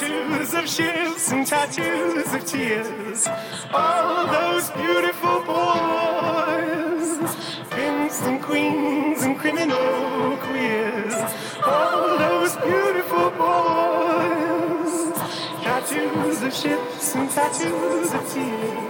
tattoos of ships and tattoos of tears. All those beautiful boys, pimps and queens and criminal queers. All those beautiful boys, tattoos of ships and tattoos of tears.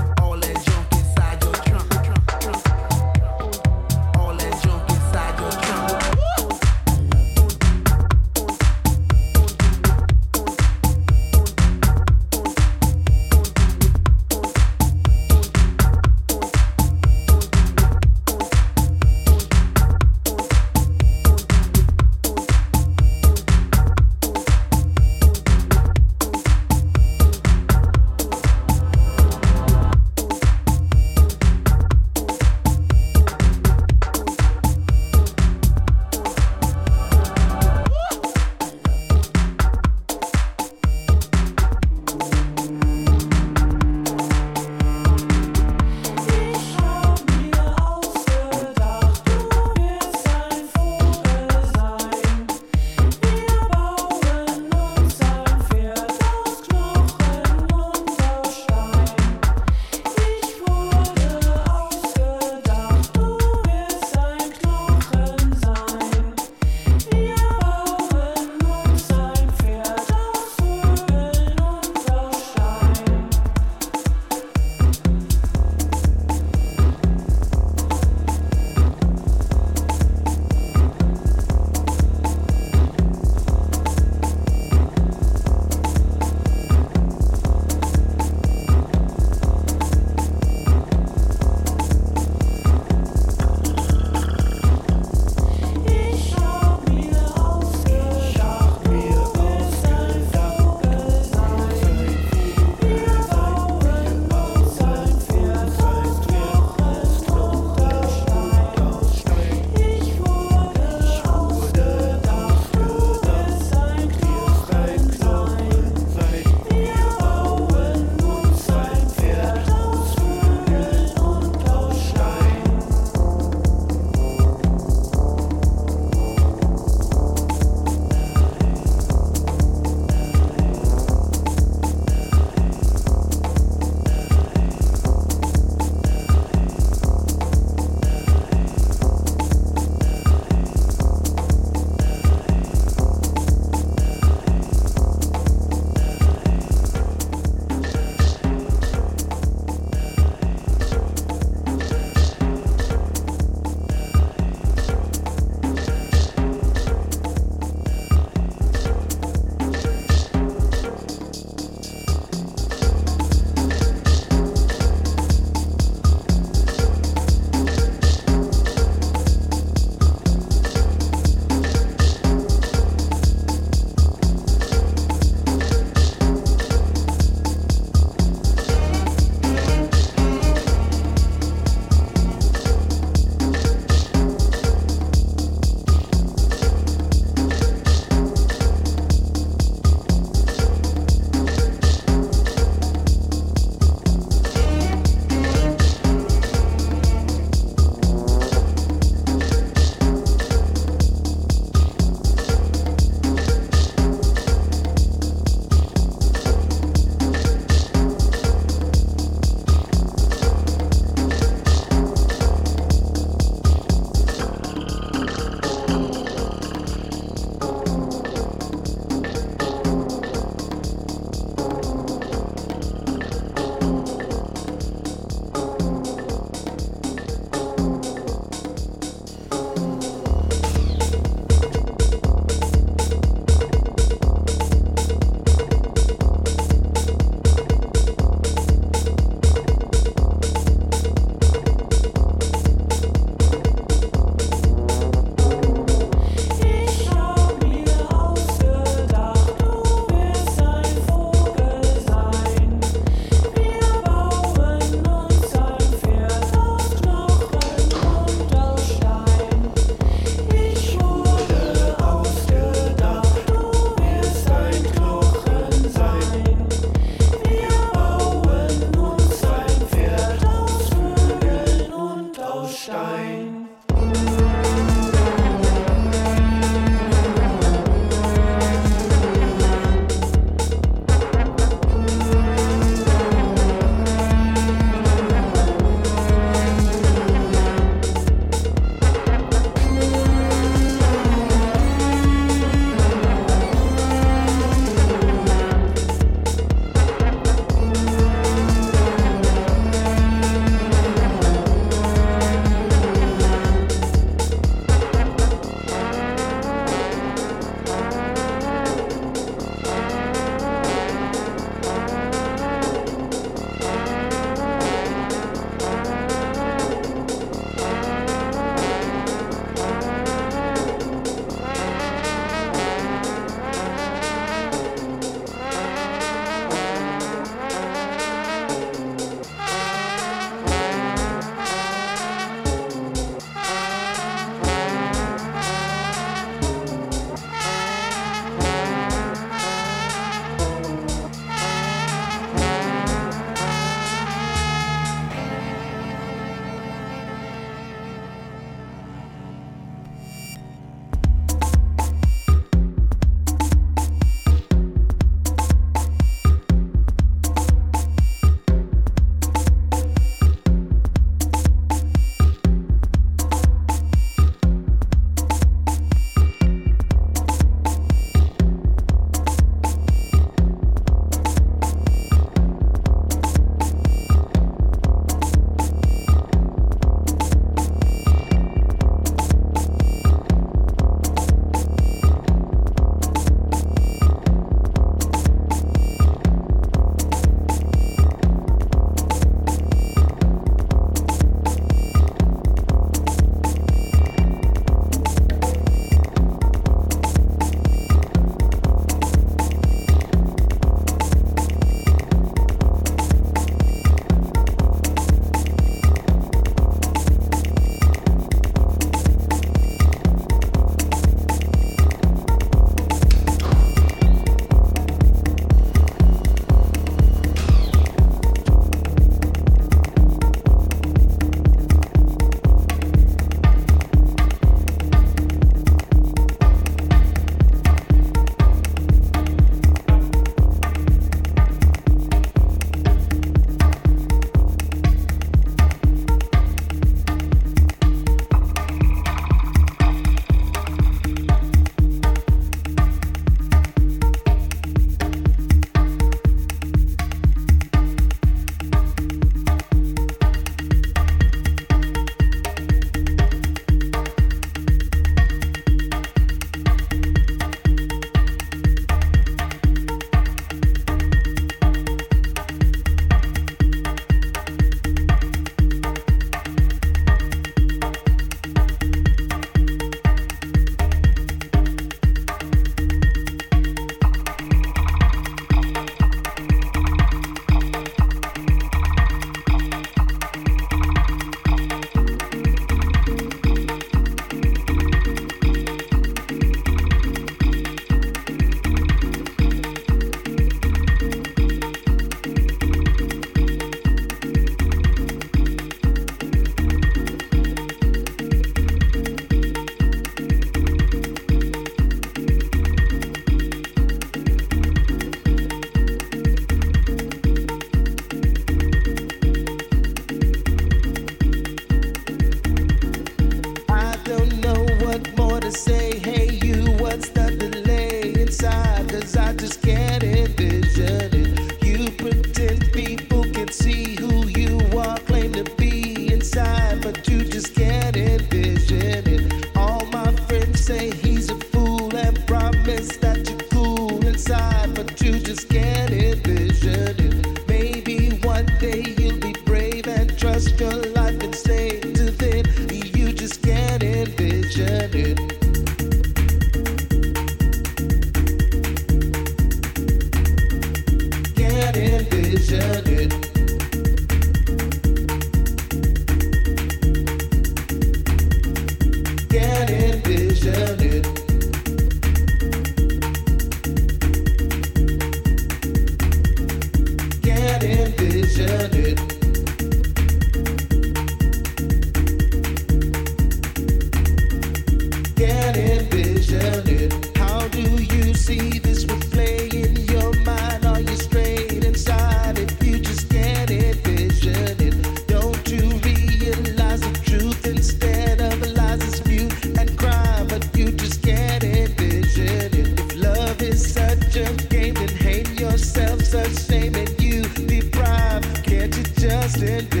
send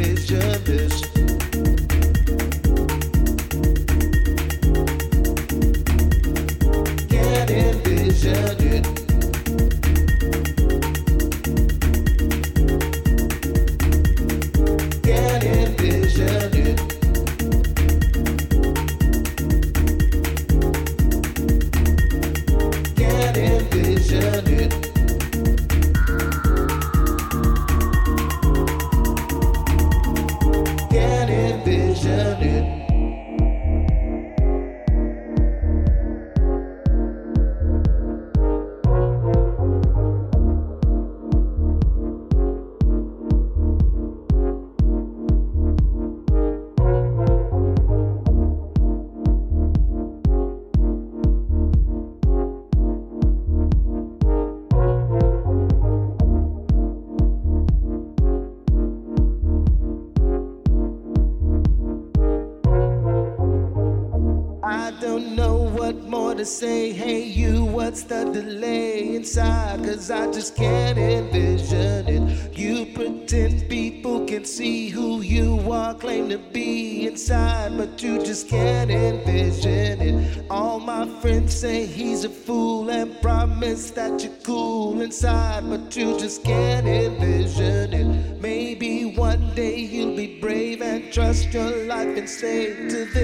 friends say he's a fool and promise that you're cool inside, but you just can't envision it. Maybe one day you'll be brave and trust your life and say to this.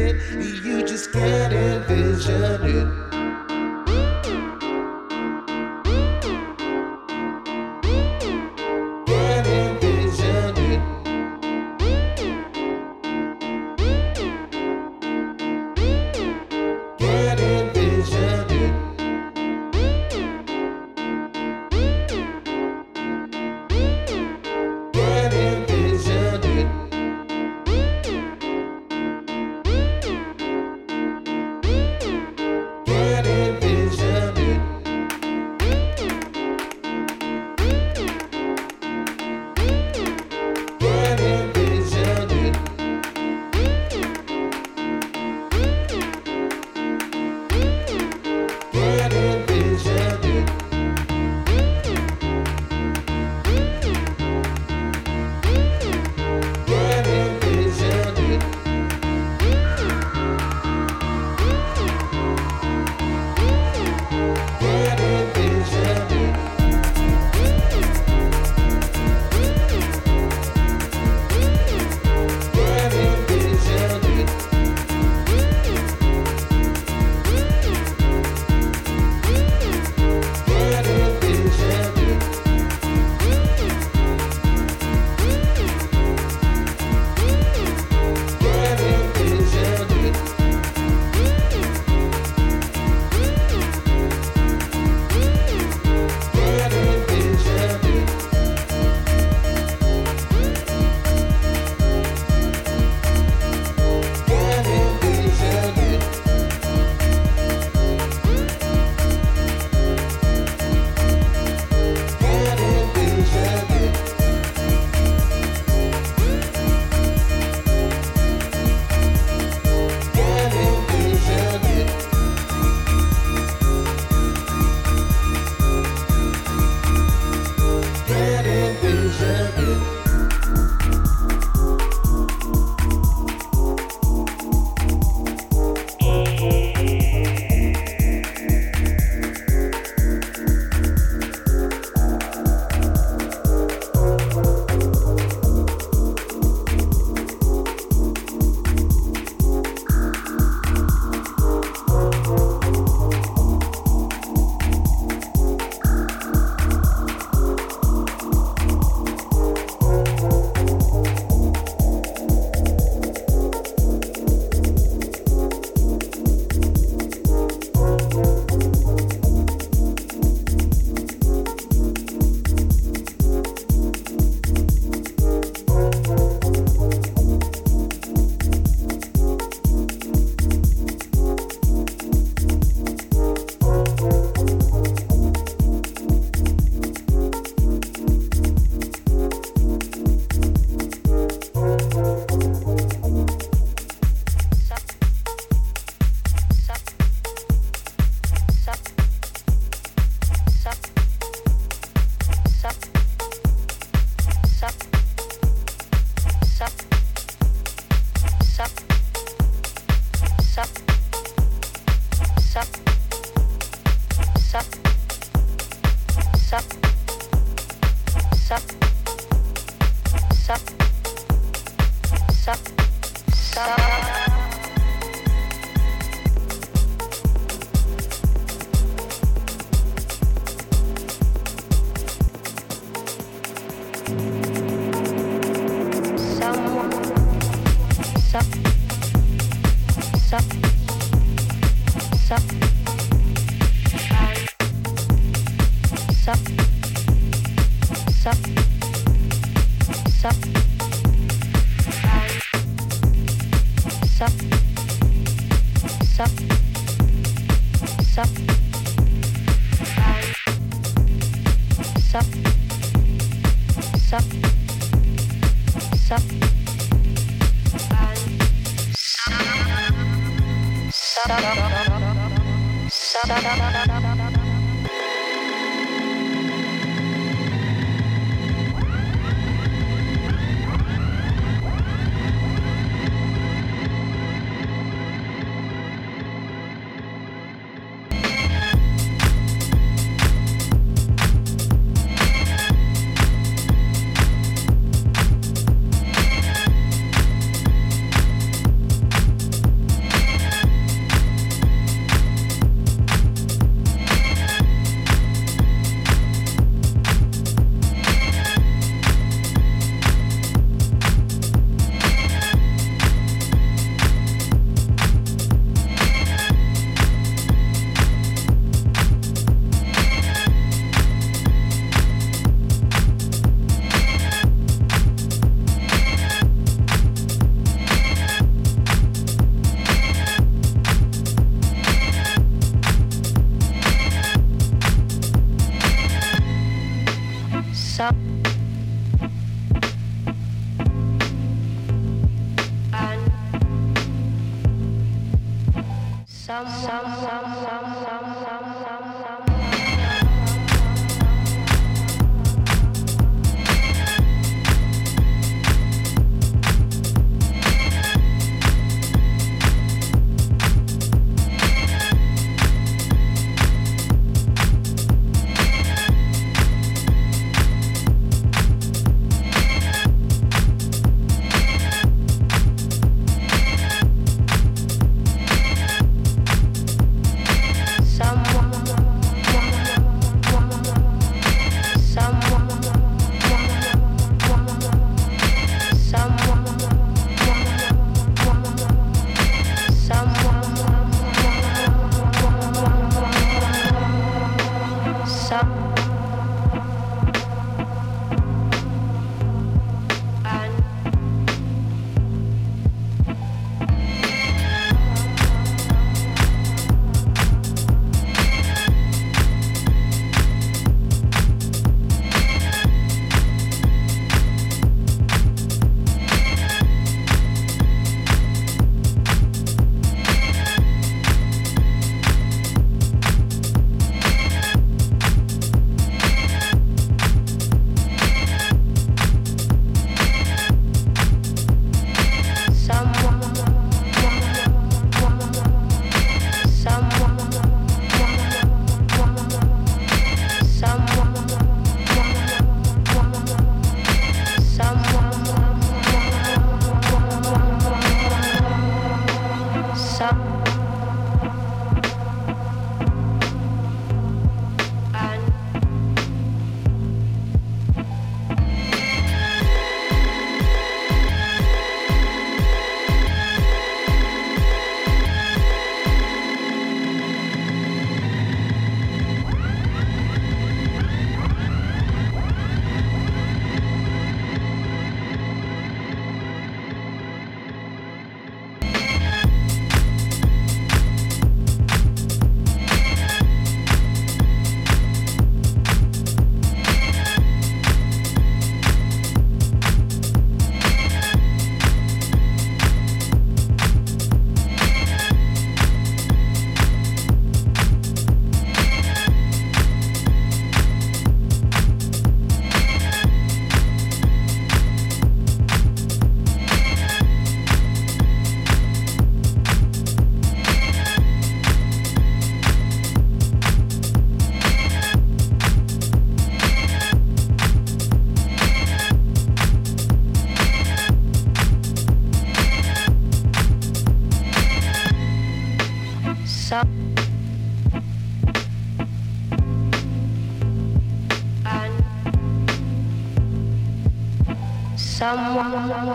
yeah, yeah, yeah.